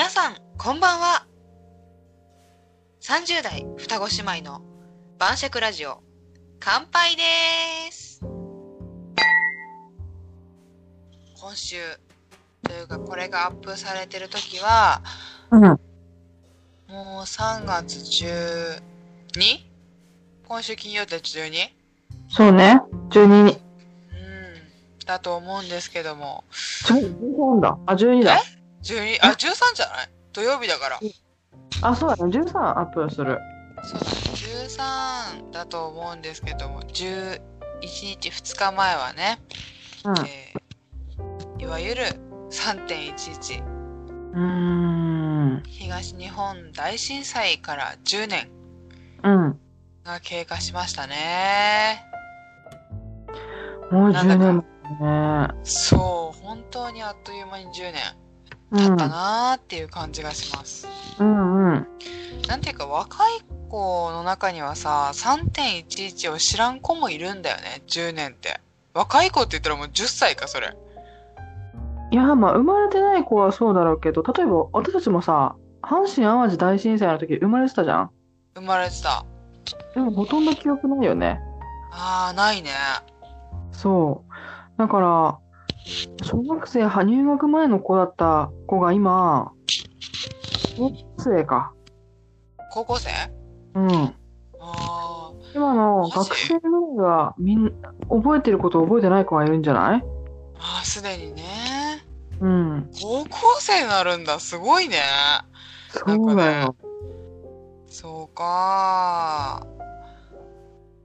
皆さん、こんばんは。30代双子姉妹の晩酌ラジオ、乾杯です。今週、というかこれがアップされてる時は、うん。もう3月 12? 今週金曜日 12? そうね。12に。うん、だと思うんですけども、13だ。あ、12だ。12、あ、13じゃない？土曜日だから。あ、そうだね。13アップする。そう13だと思うんですけども11日2日前はね、うん。えーいわゆる3.11うーん。東日本大震災から10年うん。が経過しましたねもう10なんだか年ね。そう本当にあっという間に10年うん。経ったなーっていう感じがします、うんうん。なんていうか若い子の中にはさ3.11を知らん子もいるんだよね10年って若い子って言ったらもう10歳かそれいや、まあ、生まれてない子はそうだろうけど、例えば私たちもさ、阪神淡路大震災の時生まれてたじゃん。生まれてたでもほとんど記憶ないよね。ああないねそう。だから、小学生は入学前の子だった子が今、高校生か。高校生？うん。ああ今の学生ぐらいはみん覚えてること覚えてない子がいるんじゃない？ああすでにねうん。高校生になるんだすごいねそうだよ。そうか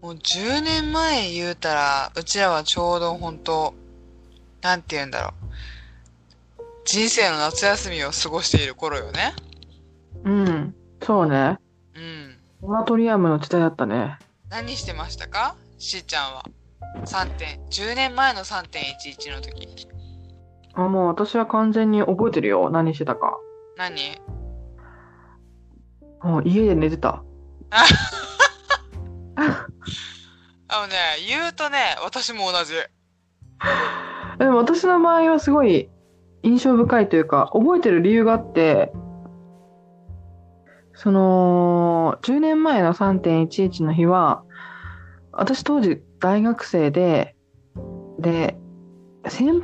もう10年前言うたらうちらはちょうど本当なんて言うんだろう人生の夏休みを過ごしている頃よねうん。そうね。うんモラトリアムの時代だったね。何してましたか？しーちゃんは3点10年前の3.11の時あ、もう私は完全に覚えてるよ。何してたか。何？もう家で寝てた。あのね言うとね私も同じ でも私の場合はすごい印象深いというか、覚えてる理由があって、その、10年前の3.11の日は、私当時大学生で、で、先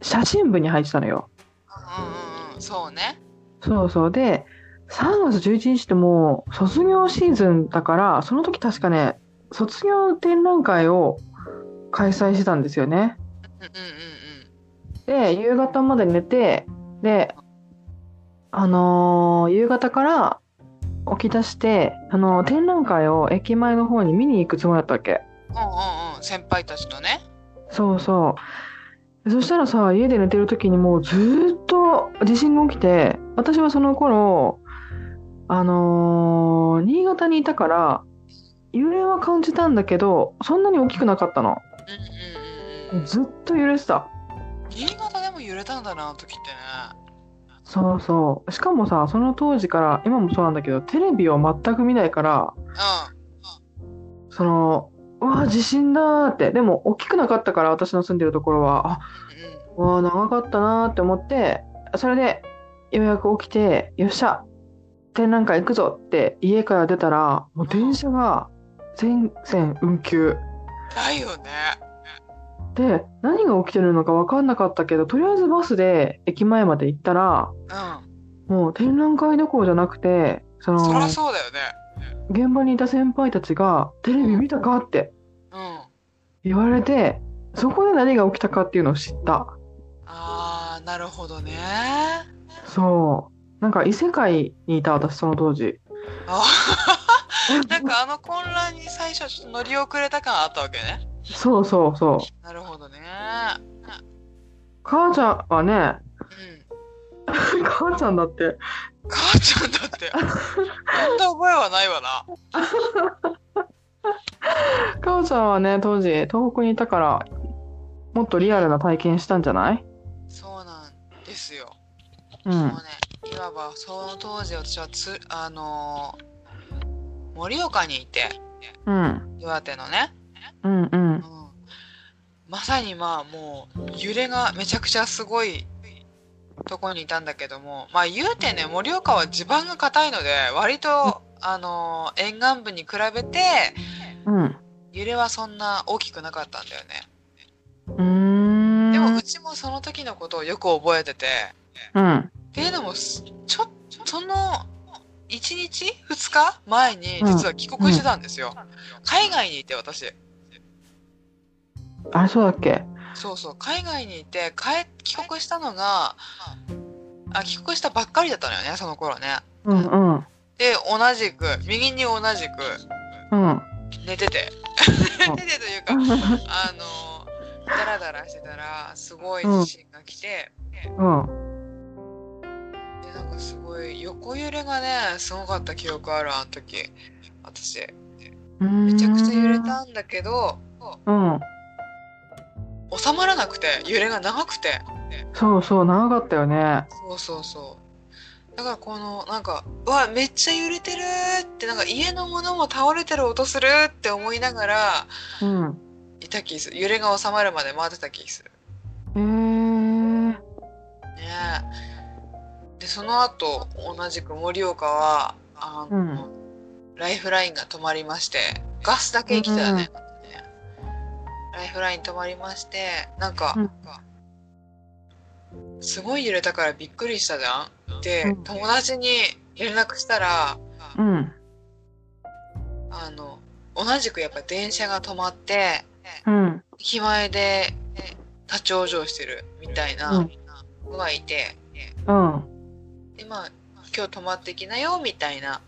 写真部に入ってたのよ。うんうんうんそうねそうそう。で、3月11日ってもう卒業シーズンだから、その時確かね、卒業展覧会を開催してたんですよね。うんうんうんで、夕方まで寝て、で、あのー夕方から起き出して、あのー展覧会を駅前の方に見に行くつもりだったわけ。うんうんうん先輩たちとねそうそう。そしたらさ、家で寝てる時にもうずーっと地震が起きて、私はその頃、あのー新潟にいたから、揺れは感じたんだけど、そんなに大きくなかったの。うんうんずっと揺れてた？新潟でも揺れたんだなあの時ってねそうそう。しかもさ、その当時から、今もそうなんだけど、テレビを全く見ないから、うその、うわ、地震だーって。でも、大きくなかったから、私の住んでるところは、あ、んうんうわ、長かったなーって思って、それで、ようやく起きて、よっしゃ、展覧会行くぞって家から出たら、もう電車が全線運休。だよねで、何が起きてるのか分かんなかったけど、とりあえずバスで駅前まで行ったら、うもう展覧会どころじゃなくて、その、んそりゃそうだよね現場にいた先輩たちが、テレビ見たかってうん言われて、そこで何が起きたかっていうのを知った。あーなるほどねそう。なんか異世界にいた私、その当時。あ なんかあの混乱に最初ちょっと乗り遅れた感あったわけねそうそうそう。なるほどね。母ちゃんはね、うん。母ちゃんだって、母ちゃんだって。そんな覚えはないわな。母ちゃんはね、当時、東北にいたから、もっとリアルな体験したんじゃない？そうなんですよ。うん。もう。ねいわばその当時私はつあのー盛岡にいてうん。岩手のねうんうんうん。まさにまあもう揺れがめちゃくちゃすごいとこにいたんだけども、まあ言うてね、盛岡は地盤が硬いので、割と、あの、沿岸部に比べて、うん。揺れはそんな大きくなかったんだよね。うーん。でもうちもその時のことをよく覚えてて、うん。っていうのも、すちょ、その、1日 ?2 日前に実は帰国してたんですよ。海外にいて私。あれそうだっけ？そうそう、海外にいて、帰、帰国したのが、あ、帰国したばっかりだったのよね、その頃ね。うんうん。で、同じく、右に同じくうん。寝てて。うん寝ててというか、あの、ダラダラしてたら、すごい地震が来て、うん。で、なんかすごい、横揺れがね、すごかった記憶ある、あの時。私。めちゃくちゃ揺れたんだけど、うん。収まらなくて、揺れが長くて。そうそう、長かったよね。そうそうそう。だからこの、なんか、うわ、めっちゃ揺れてるって、なんか家のものも倒れてる音するって思いながら、うん。いた気する。揺れが収まるまで待ってた気する。えー。ねえ。で、その後、同じく盛岡は、あの、うんライフラインが止まりまして、ガスだけ生きてたね。ライフライン止まりまして、なんか、うんすごい揺れたからびっくりしたじゃん？で、うん友達に連絡したら、うん。あの、同じくやっぱ電車が止まって、うん。駅前で立ち往生してるみたいなうん子がいて、うん。で、まあ、今日泊まってきなよみたいな。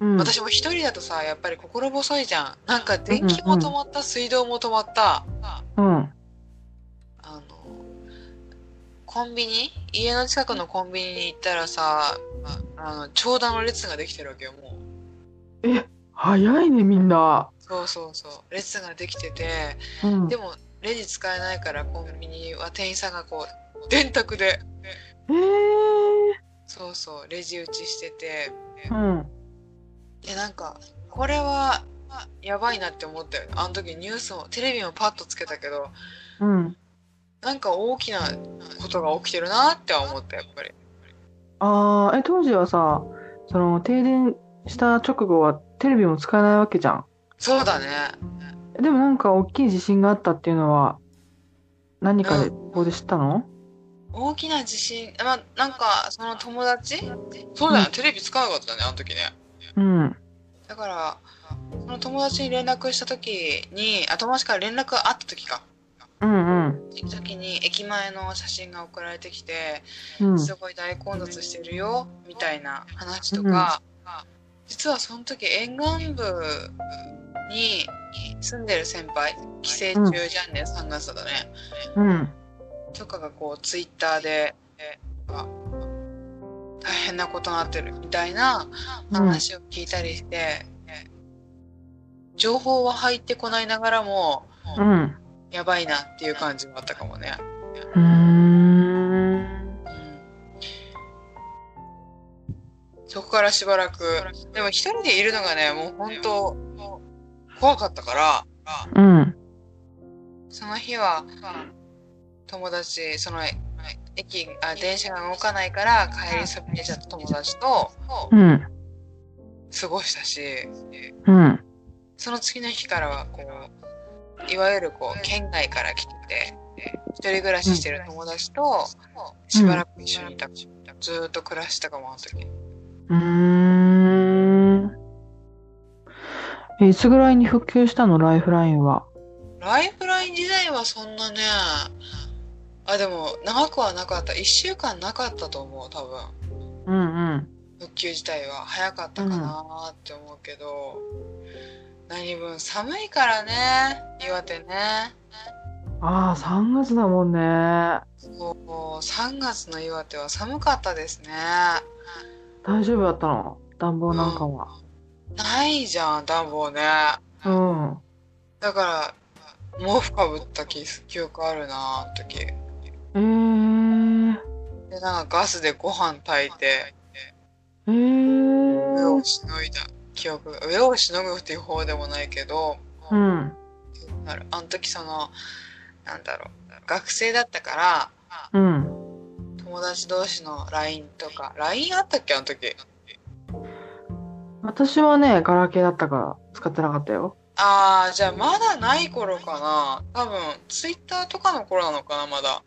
うん。私も一人だとさ、やっぱり心細いじゃん。なんか電気も止まった、水道も止まった。うん。あの、コンビニ？家の近くのコンビニに行ったらさ、あの、長蛇の列ができてるわけよ、もう。え、早いね、みんな。そうそうそう。列ができてて、うん。でも、レジ使えないからコンビニは店員さんがこう、電卓で、えー。そうそう、レジ打ちしてて、うん。で、なんか、これは、やばいなって思ったよね。あの時ニュースも、テレビもパッとつけたけど、うん。なんか大きなことが起きてるなって思った、やっぱり。あー、え、当時はさ、その、停電した直後はテレビも使えないわけじゃん。そうだね。でもなんか大きい地震があったっていうのは、何かで、ここで知ったの？大きな地震、まあ、なんか、その友達？そうだよ、うんテレビ使わなかったね、あの時ね。うん。だから、その友達に連絡した時に、あ、友達から連絡があった時か。うんうん。時に駅前の写真が送られてきて、うん。すごい大混雑してるよ、みたいな話とか、実はその時沿岸部に住んでる先輩、帰省中じゃんね、3月だね。うん。とかがこう、ツイッターで、えあ大変なことになってるみたいな話を聞いたりして、え情報は入ってこないながらも、うん。やばいなっていう感じもあったかもね。うんそこからしばらく、でも一人でいるのがね、もう本当怖かったから、うん。その日は、友達、その、駅、あ、電車が動かないから帰りそびれちゃった友達とうん。過ごしたし、うん。その次の日からはこう、いわゆるこう、県外から来てて、一人暮らししてる友達と、しばらく一緒にいた、ずーっと暮らしたかも、あの時。うーん。えいつぐらいに復旧したの？ライフラインは。ライフライン時代はそんなね、あ、でも、長くはなかった。一週間なかったと思う、多分。うんうん。復旧自体は早かったかなーって思うけど、何分寒いからね、岩手ね。ああ、3月だもんね。そう、3月の岩手は寒かったですね。大丈夫だったの？暖房なんかは。ないじゃん、暖房ね。うん。だから、毛布かぶった記記憶あるな、あの時。えー。で、なんかガスでご飯炊いて、え上ーを。しのいだ記憶が、上をしのぐっていう方でもないけど、うん。あの時その、なんだろう、学生だったから、うん。友友達同士の LINE とか。LINE あったっけあの時？私はね、ガラケーだったから使ってなかったよ。ああ、じゃあまだない頃かな。多分、ツイッターとかの頃なのかな、まだ。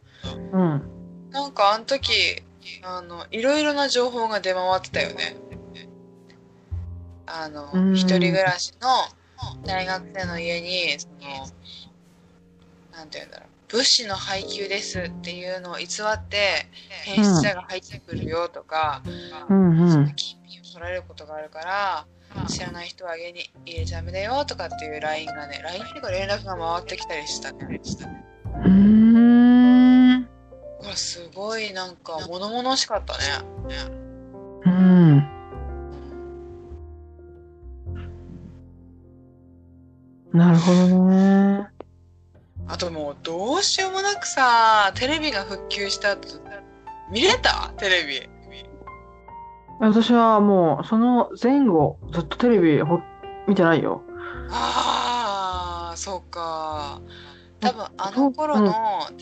うん。なんかあの時、あの、いろいろな情報が出回ってたよね。あのう、ん一人暮らしの大学生の家に、その、なんて言うんだろう。物資の配給ですっていうのを偽って、変質者が入ってくるよとか、うんうん。金品を取られることがあるから、知らない人は家に入れちゃダメだよとかっていう LINE がね、LINE っていうか連絡が回ってきたりしたね。うーん。これすごいなんか物々しかったね。うん。なるほどね。あともうどうしようもなくさ、テレビが復旧した後、見れた？テレビ。私はもう、その前後、ずっとテレビほ見てないよ。ああ、そうか。多分あの頃の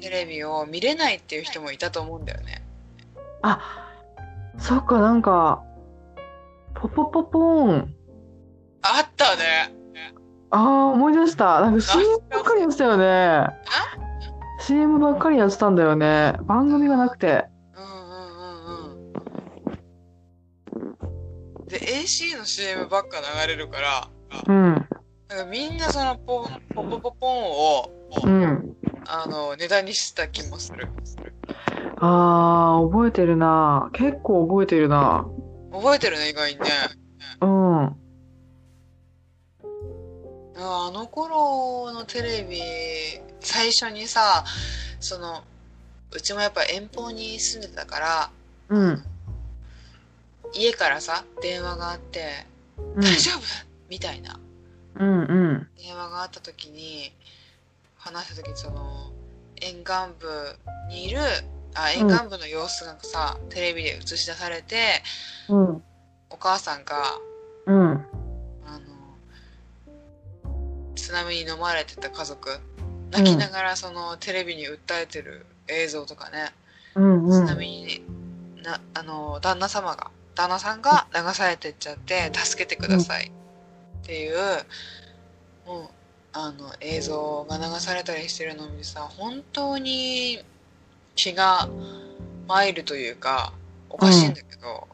テレビを見れないっていう人もいたと思うんだよね。あ、そっか、なんか、ポポポポーン。あったね。ああ、思い出した。なんか CM ばっかりやってたよね。CM ばっかりやってたんだよね。番組がなくて。うんうんうんうん。で、AC の CM ばっか流れるから、うん。なんかみんなそのポポポポポンを、うん。あの、ネタにした気もする。ああ、覚えてるな。結構覚えてるな。覚えてるね、意外にね。うん。あの頃のテレビ、最初にさ、その、うちもやっぱ遠方に住んでたから、うん。家からさ、電話があって、うん大丈夫？みたいなうんうん。電話があった時に、話した時にその、沿岸部にいる、あ、沿岸部の様子がさ、テレビで映し出されて、うん。お母さんが、うん。あの、津波に飲まれてた家族、泣きながらそのテレビに訴えてる映像とかね、うんうん。津波にな、あの、旦那様が、旦那さんが流されてっちゃって、助けてくださいっていう、もう、あの、映像が流されたりしてるのを見てさ、本当に気が参るというか、おかしいんだけど、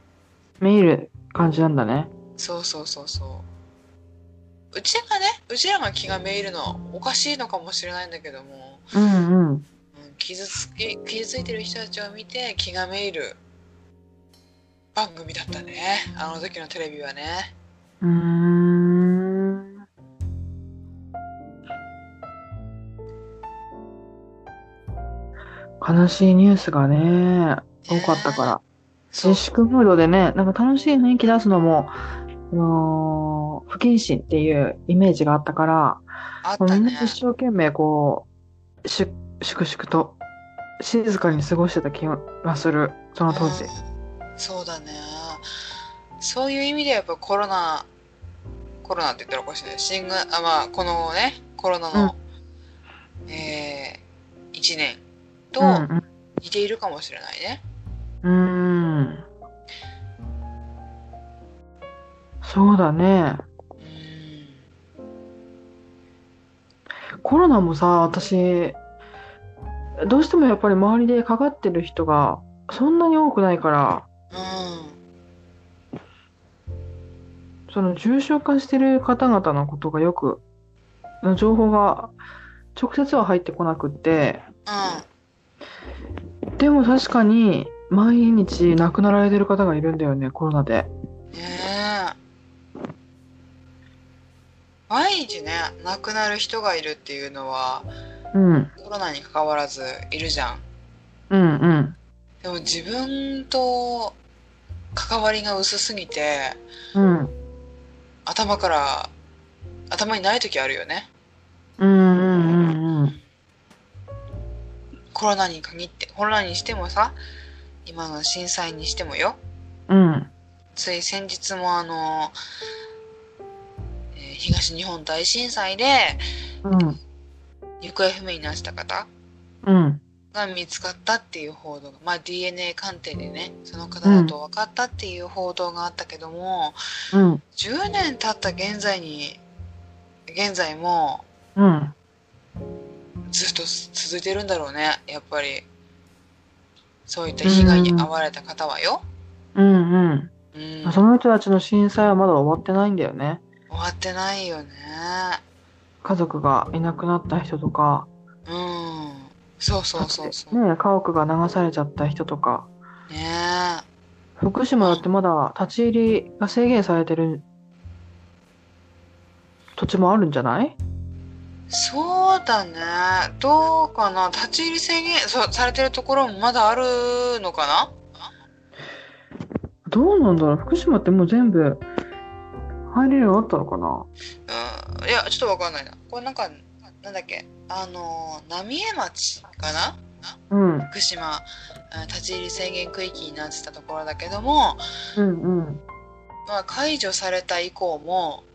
見える感じなんだね。そうそうそうそう。うちがね、うちらが気がめいるのはおかしいのかもしれないんだけども、うんうん。うん傷つき、傷ついてる人たちを見て気がめいる番組だったね。あの時のテレビはね。うーん。悲しいニュースがね、多かったから。自粛ムードでね、なんか楽しい雰囲気出すのも、あのー不謹慎っていうイメージがあったから、ねみんな。一生懸命こう、しゅ、粛々と静かに過ごしてた気がする、その当時。うんそうだね。そういう意味ではやっぱコロナ、コロナって言ったらおかしいね。新型、あ、まあ、このね、コロナの、えー、1年とうん似ているかもしれないね。うん。うーん。そうだね。うん。コロナもさ、私、どうしてもやっぱり周りでかかってる人がそんなに多くないから、うん。その重症化してる方々のことがよく、の情報が直接は入ってこなくって、うん。でも確かに毎日亡くなられてる方がいるんだよね、コロナで。ねえ。毎日ね、亡くなる人がいるっていうのは、うん、コロナに関わらずいるじゃん。うん、うん、でも自分と関わりが薄すぎて、うん、頭から、頭にない時あるよね。コロナに限って、コロナにしてもさ、今の震災にしてもよ。うん、つい先日もあの、えー東日本大震災でうん、行方不明になった方うん、が見つかったっていう報道が、まあ DNA 鑑定でね、その方だと分かったっていう報道があったけども、うん。10年経った現在に、現在もうん。ずっと続いてるんだろうね、やっぱり。そういった被害に遭われた方はよ。うんうん。うん。その人たちの震災はまだ終わってないんだよね。終わってないよね。家族がいなくなった人とか、うん。そうそうそうそう。ね、家屋が流されちゃった人とか。ね福島だってまだ立ち入りが制限されてる土地もあるんじゃない？そうだね。どうかな立ち入り制限そうされてるところもまだあるのかな？どうなんだろう福島ってもう全部入れるようになったのかな？うん。いや、ちょっとわかんないな。これなんか、なんだっけ？あの、浪江町かな？うん。福島、うん立ち入り制限区域になってたところだけども、うんうん。まあ、解除された以降も、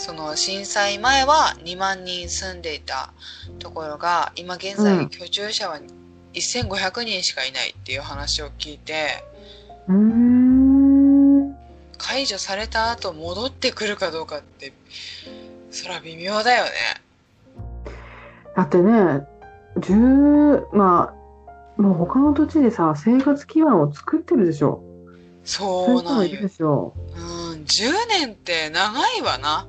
その震災前は2万人住んでいたところが、今現う在ん居住者は1500人しかいないっていう話を聞いて、うーん。解除された後戻ってくるかどうかって、そら微妙だよね。だってね、十、まあ、もう他の土地でさ、生活基盤を作ってるでしょ。そうなんよ。うん、10年って長いわな。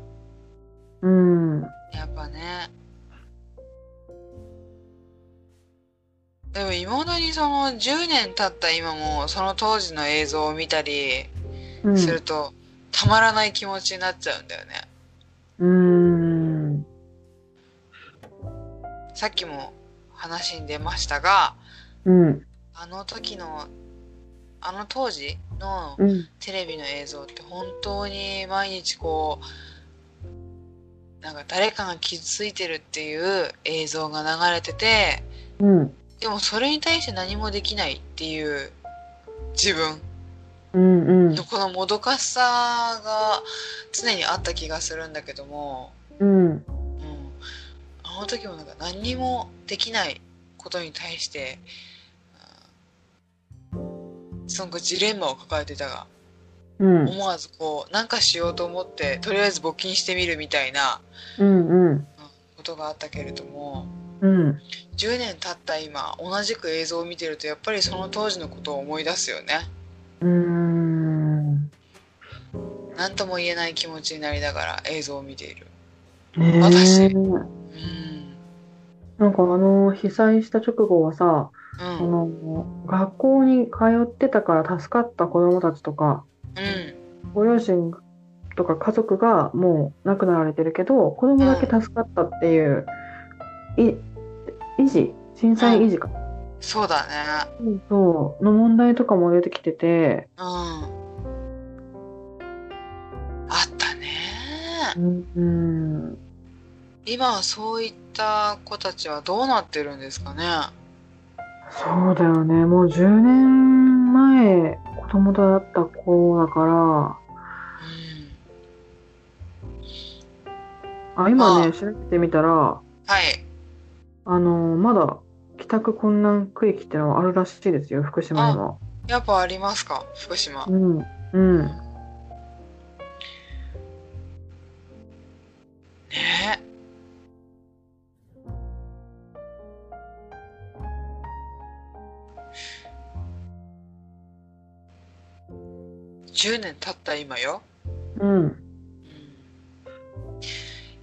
うん。やっぱね。でも未だにその10年経った今もその当時の映像を見たりうん。するとたまらない気持ちになっちゃうんだよね。うーん。さっきも話に出ましたが、うん。あの時の、あの当時のうん。テレビの映像って本当に毎日こう、なんか誰かが傷ついてるっていう映像が流れてて、うん。でもそれに対して何もできないっていう自分うん。うんの。このもどかしさが常にあった気がするんだけども、うん。うん、あの時もなんか何にもできないことに対して、うんすごくジレンマを抱えてたが、うん。思わずこう、なんかしようと思って、とりあえず募金してみるみたいなうん。うん。ことがあったけれども、うん。10年経った今、同じく映像を見てると、やっぱりその当時のことを思い出すよね。うーん。何とも言えない気持ちになりながら映像を見ている。ねえ私うん。なんかあの、被災した直後はさ、うあん。の、学校に通ってたから助かった子供たちとか、うん。ご両親とか家族がもう亡くなられてるけど、子供だけ助かったっていう、い、維持震災維持か。そうだね。そう、の問題とかも出てきてて、うん。あったね。うん、うん今はそういった子たちはどうなってるんですかね。そうだよね。もう10年前、子供だった子だから、あ、今あね、調べてみたら、はい。あの、まだ帰宅困難区域ってのはあるらしいですよ、福島にも。やっぱありますか福島。うん、うん。ねえ。10年経った今よ。うん、うん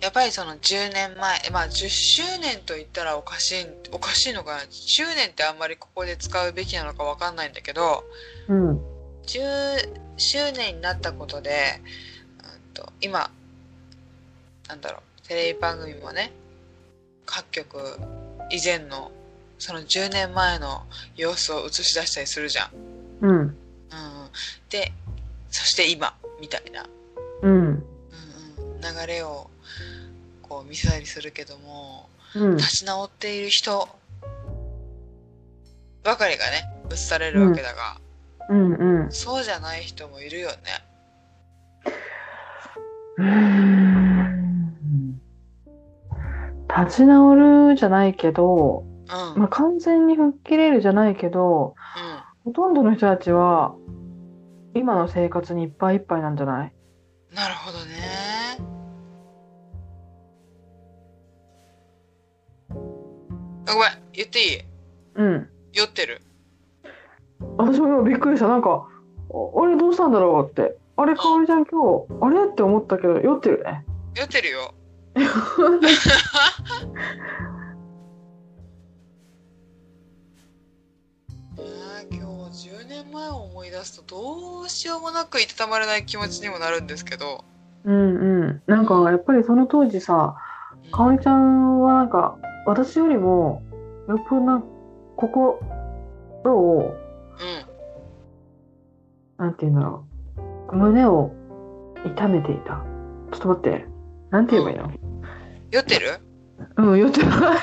やっぱりその10年前、まあ10周年と言ったらおかしい、おかしいのかな。周年ってあんまりここで使うべきなのかわかんないんだけど、うん、10周年になったことで、うんと今、なんだろう、テレビ番組もね、各局以前の、その10年前の様子を映し出したりするじゃん。うん、うん、で、そして今、みたいな、うん、うんうん、流れをこう見せたりするけども、うん、立ち直っている人ばかりがね、映されるわけだが、うん、うん。そうじゃない人もいるよね。うーん立ち直るじゃないけど、うん。まあ、完全に吹っ切れるじゃないけど、ほとんどの人たちは、今の生活にいっぱいいっぱいなんじゃない？うん。なるほどね。ごめん、言っていい？うん。酔ってる。私も今びっくりした。なんか、ああれどうしたんだろうって。あれ、かおりちゃん今日、あれ？って思ったけど、酔ってるね。酔ってるよ。いやー今日10年前を思い出すとどうしようもなくいたたまれない気持ちにもなるんですけど、うんうん。なんか、やっぱりその当時さ、かおりちゃんはなんか、私よりも、よっぽどな、心を、うん、なんて言うんだろう。胸を痛めていた。ちょっと待って。なんて言えばいいの？酔ってる？うん、酔ってない。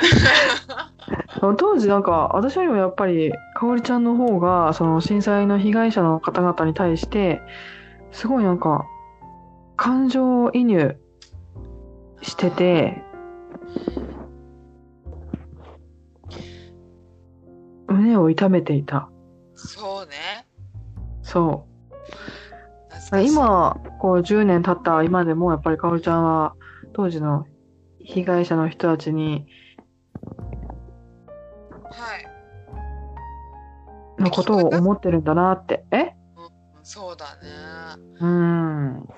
当時なんか、私よりもやっぱり、かおりちゃんの方が、その震災の被害者の方々に対して、すごいなんか、感情移入してて、胸を痛めていた。そうね。そう。今、こう10年経った今でも、やっぱりかおりちゃんは、当時の被害者の人たちに、はい。のことを思ってるんだなって。え？そうだね。うん。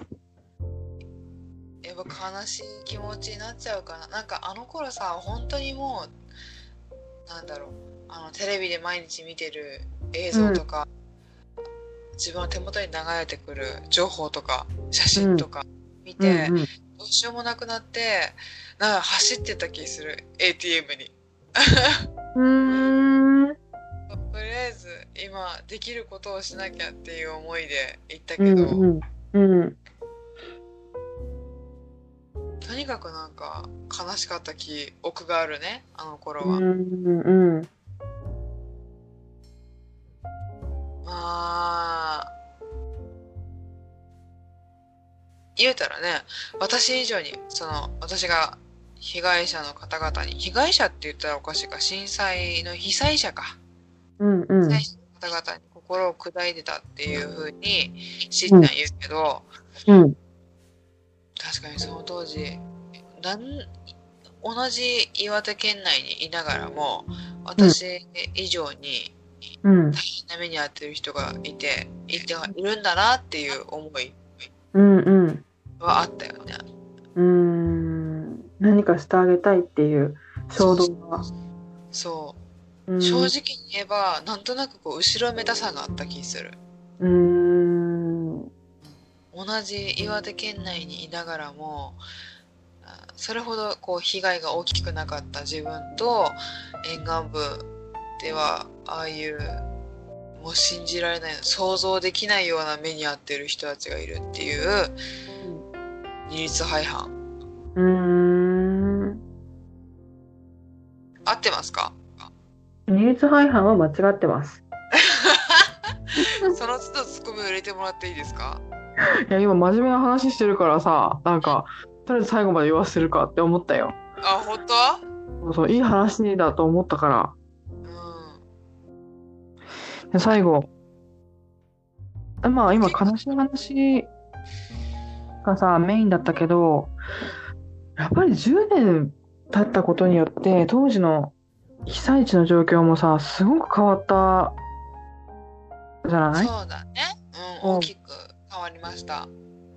やっぱ悲しい気持ちになっちゃうかな。なんかあの頃さ、本当にもう、なんだろう、あのテレビで毎日見てる映像とか、自分の手元に流れてくる情報とか、写真とか見うんて、うんどうしようもなくなって、なんか走ってた気する、ATM に。うーん。とりあえず今できることをしなきゃっていう思いで行ったうけど、んうん。うん。とにかくなんか悲しかった記憶があるねあの頃は、うん。うん。まあ言うたらね私以上にその私が被害者の方々に被害者って言ったらおかしいか震災の被災者かうん。うん被災者の方々に心を砕いてたっていうふうに知ったん言うけど、うん。確かにその当時なん同じ岩手県内にいながらも私以上にうん。大変な目に遭ってる人がいていているんだなっていう思いうん。うん。はあったよね。うん。何かしてあげたいっていう衝動が。そううん正直に言えばなんとなくこう後ろめたさがあった気するうん。同じ岩手県内にいながらもあそれほどこう被害が大きくなかった自分と沿岸部ではああいうもう信じられない想像できないような目に遭ってる人たちがいるっていう二律背反うん。合ってますか？二律背反は間違ってます。その都度ツッコミを入れてもらっていいですか？いや、今真面目な話してるからさ、なんか、とりあえず最後まで言わせるかって思ったよ。あ本当？はそうそう、いい話だと思ったから。うんで最後。まあ今悲しい話がさ、メインだったけど、やっぱり10年経ったことによって、当時の被災地の状況もさ、すごく変わったじゃない？そうだね。うん、うん大きく変わりました。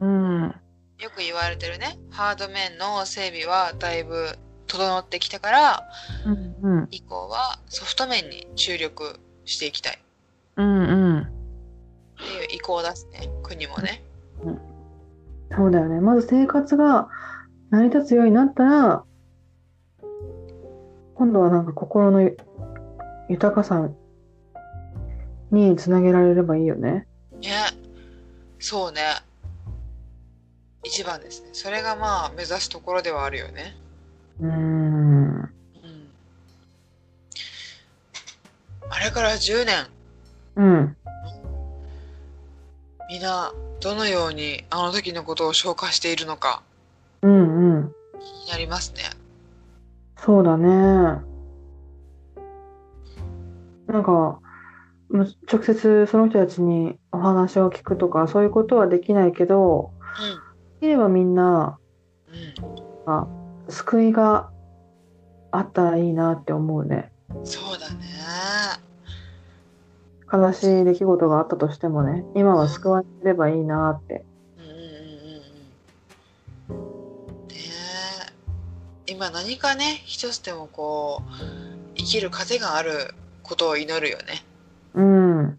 うん。よく言われてるね。ハード面の整備はだいぶ整ってきてから、うんうん。以降はソフト面に注力していきたいうんうん。っていう意向を出すね。国もね。そうだよね。まず生活が成り立つようになったら、今度はなんか心のゆ豊かさにつなげられればいいよね。ね。そうね。一番ですね。それがまあ目指すところではあるよね。うーん。うん。あれから10年、うん。みんなどのようにあの時のことを消化しているのかうんうん。気になりますね。そうだね。なんか、む直接その人たちにお話を聞くとか、そういうことはできないけど、できればみんな、うん。あ救いがあったらいいなって思うね。うん。そうだね。悲しい出来事があったとしてもね、今は救われればいいなって。今何かね、一つでもこう、生きる糧があることを祈るよね。うん。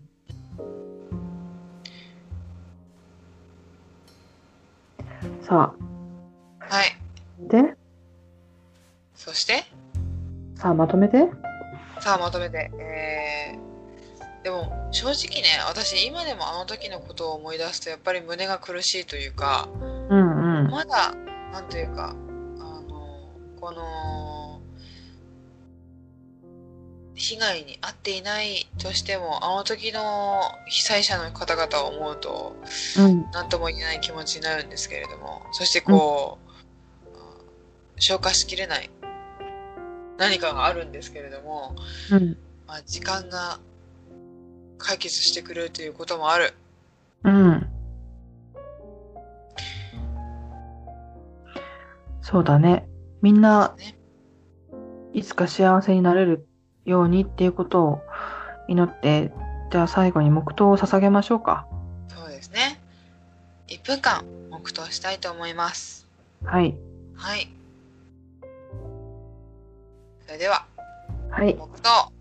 さはい。あ、で、そして、さあまとめて。さあまとめて、えー、でも正直ね、私今でもあの時のことを思い出すとやっぱり胸が苦しいというか、うんうん。まだ、なんというか、あの、この、被害に遭っていないとしても、あの時の被災者の方々を思うと、うん。何とも言えない気持ちになるんですけれども、そしてこう、消化しきれない何かがあるんですけれども、うん。まあ、時間が解決してくれるということもある。うん。そうだね。みんな、ね、いつか幸せになれるようにっていうことを祈って、じゃあ最後に黙祷を捧げましょうか。そうですね。1分間黙祷したいと思います。はい。はい。それでは、はい。黙祷。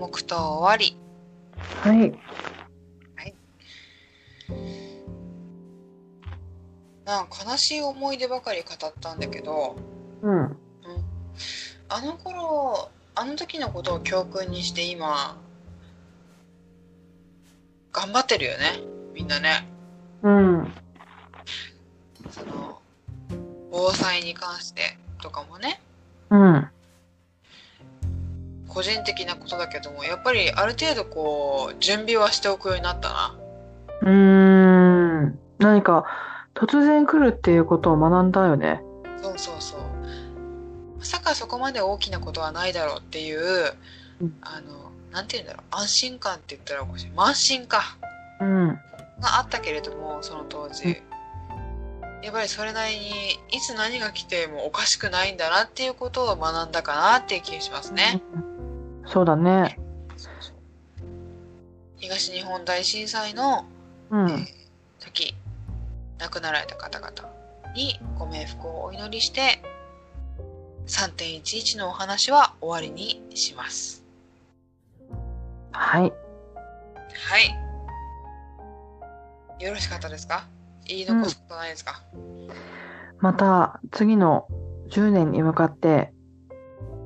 黙祷終わり。はい。なんか悲しい思い出ばかり語ったんだけど、うん。あの頃、あの時のことを教訓にして今、頑張ってるよね。みんなね。うん。その、防災に関してとかもね、うん。個人的なことだけども、やっぱりある程度こう、準備はしておくようになったな。うーん。何か、突然来るっていうことを学んだよね。そうそうそう。まさかそこまで大きなことはないだろうっていう、うんあの、なんて言うんだろう、安心感って言ったらおかしい。慢心か。うん。があったけれども、その当時。やっぱりそれなりに、いつ何が来てもおかしくないんだなっていうことを学んだかなっていう気がしますね。そうだね。東日本大震災の、うん。えー時、亡くなられた方々にご冥福をお祈りして、3.11のお話は終わりにします。はい。はい。よろしかったですか？言い残すことないですか、また次の10年に向かって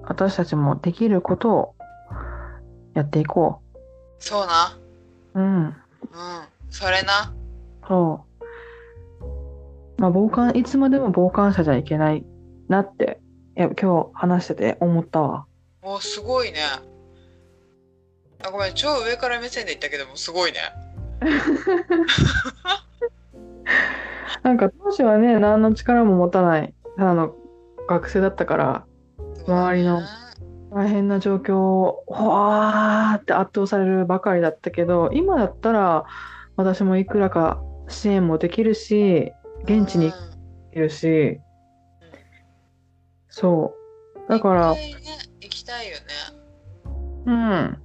私たちもできることをやっていこそうな。う。うん。うん。それな。そう。まあ、傍観、いつまでも傍観者じゃいけないなって、いや、今日話してて思ったわ。お、すごいね。あ、ごめん、超上から目線で言ったけども、すごいね。なんか当時はね、何の力も持たない、ただの学生だったから、周りの大変な状況を、わーって圧倒されるばかりだったけど、今だったら、私もいくらか支援もできるし、現地に行けるし、そう。だからね、行きたいよね。うん。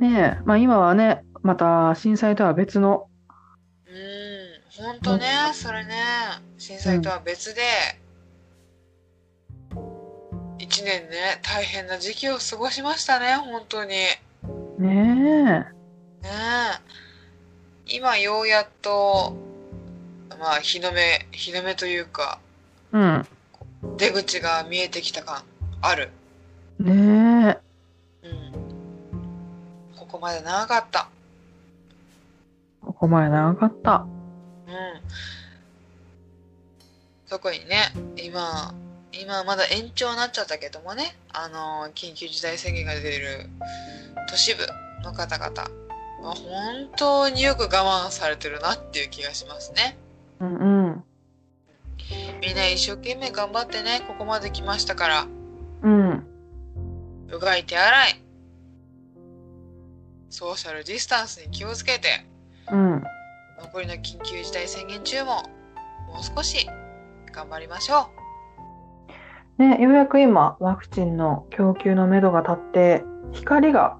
ねえ、まあ今はね、また震災とは別の、うん、ほんとね、それね、震災とは別で、一年ね、大変な時期を過ごしましたね、本当に。ねねえ。今ようやっと、まあ、日の目、日の目というか、え、うん。出口が見えてきた感ある。ねえ、うん。ここまで長かった。ここまで長かった。うん。特にね、今、今まだ延長になっちゃったけどもね、あの、緊急事態宣言が出てる都市部の方々、まあ、本当によく我慢されてるなっていう気がしますね。うんうん。みんな一生懸命頑張ってね、ここまで来ましたから、うん。うがい手洗い、ソーシャルディスタンスに気をつけて、うん。残りの緊急事態宣言中も、もう少し頑張りましょね、ようやく今、ワクチンの供給のめどが立って、光が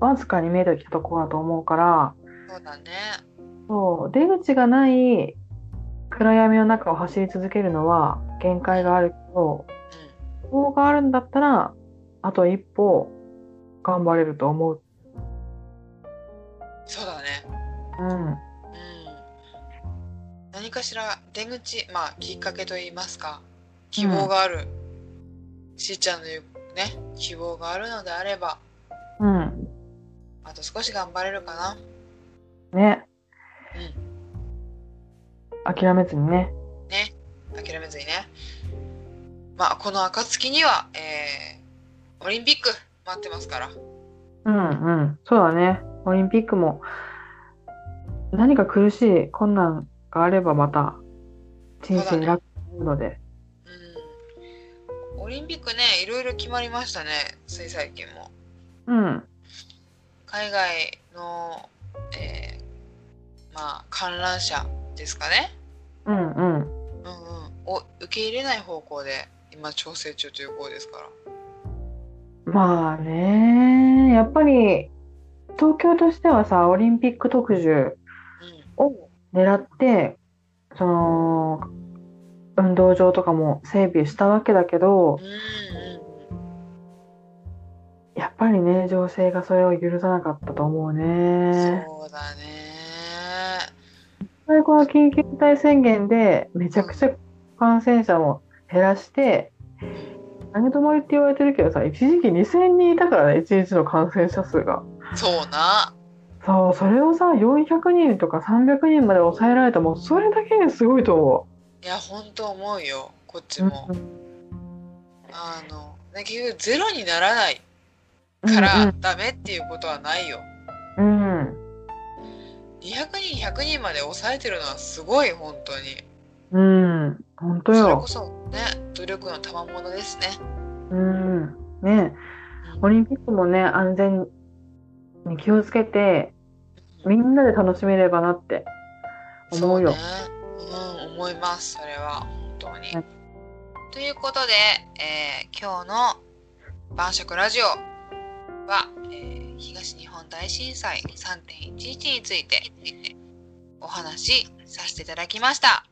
わずかに見えてきたところだと思うから、う。そうだね。そう、出口がない暗闇の中を走り続けるのは限界があるけど、うん。方があるんだったら、あと一歩頑張れると思う。そうだね。うん。うん。何かしら出口、まあきっかけといいますか、希望がある。しーちゃんの言うね、希望があるのであれば、うん。あと少し頑張れるかな。ね。う諦めずにね。ね。諦めずにね。まあこの暁には、えー、オリンピック待ってますから。うんうん。そうだね。オリンピックも何か苦しい困難があればまた人生に楽になるので。うん。オリンピックね、いろいろ決まりましたね。つい最近も。うん。海外の、えー、まあ観覧車ですかね。うんうん。うんうん。を受け入れない方向で今調整中ということですから。まあね、やっぱり東京としてはさ、オリンピック特需うん。を狙って、その、運動場とかも整備したわけだけど、うんうんやっぱりね、情勢がそれを許さなかったと思ううん。ね。そうだね。やっぱりこの緊急事態宣言でめちゃくちゃ感染者も減らして、投げ止まりって言われてるけどさ、一時期2000人いたからね、1日の感染者数が。そうな。そう、それをさ、400人とか300人まで抑えられたもうそれだけですごいと思いや、ほんと思うよ。こっちう。も。あの、ね、結局ゼロにならないからダメっていうことはないよ。うん、うん。200人、100人まで抑えてるのはすごい、本当に。うん、本当よそれこ。そね、努力の賜物ですね。うん。ねオリンピックもね、安全に気をつけて、みんなで楽しめればなって思うよ。そうね。うん、思います、それは、本当に。はいということで、えー今日の晩酌ラジオは、えー東日本大震災3.11についてお話しさせていただきました。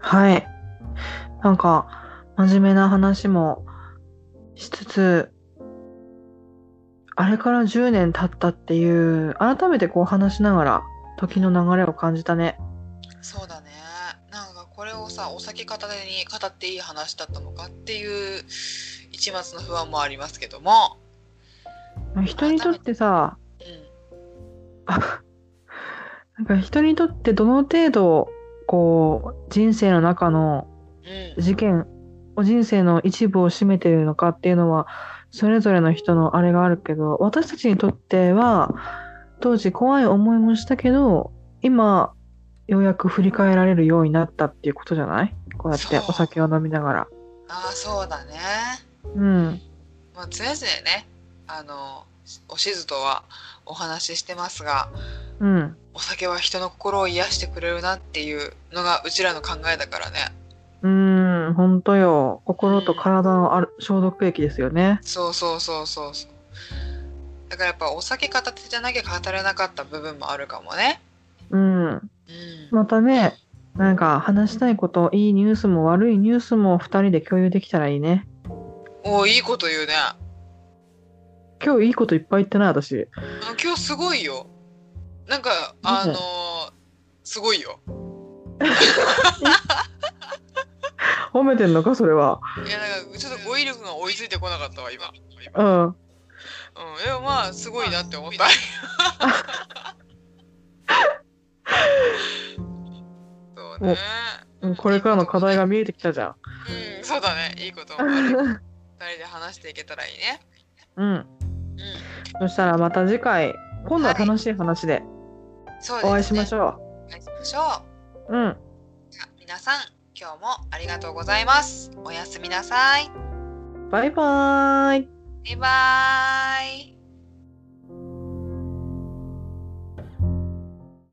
はい。なんか、真面目な話もしつつ、あれから10年経ったっていう、改めてこう話しながら、時の流れを感じたね。そうだね。なんかこれをさ、お酒片手に語っていい話だったのかっていう一末の不安もありますけども、人にとってさ、うん、なんか人にとってどの程度、こう、人生の中のうん、事件、人生の一部を占めているのかっていうのは、それぞれの人のあれがあるけど、私たちにとっては、当時怖い思いもしたけど、今、ようやく振り返られるようになったっていうことじゃない？こうやってお酒を飲みながら。ああ、そうだね。うん。まあ、常々ね、あの、おしずとはお話ししてますが、うん。お酒は人の心を癒してくれるなっていうのがうちらの考えだからね。うーん、ほんとよ。心と体のある消毒液ですよね。そうそうそうそうそう。だからやっぱお酒片手じゃなきゃ語れなかった部分もあるかもね。うん。うん。またね、なんか話したいこと、いいニュースも悪いニュースも二人で共有できたらいいね。おいいこと言うね。今日いいこといっぱい言ったな、私。あ今日すごいよ。なんか、あのーすごいよ。褒めてんのか、それは。いや、なんかちょっと語彙力が追いついてこなかったわ、今。うん。うん、でもまあ、すごいなって思った。そうね。うんこれからの課題が見えてきたじゃん。うん、そうだね。いいこともある。二人で話していけたらいいね。うん。うん。そしたらまた次回、今度は楽しい話でそうですね。お会いしましょお会いしましょう。う。うん。じゃあ皆さん、今日もありがとうございます。おやすみなさい。バイバーイ。バイバーイ。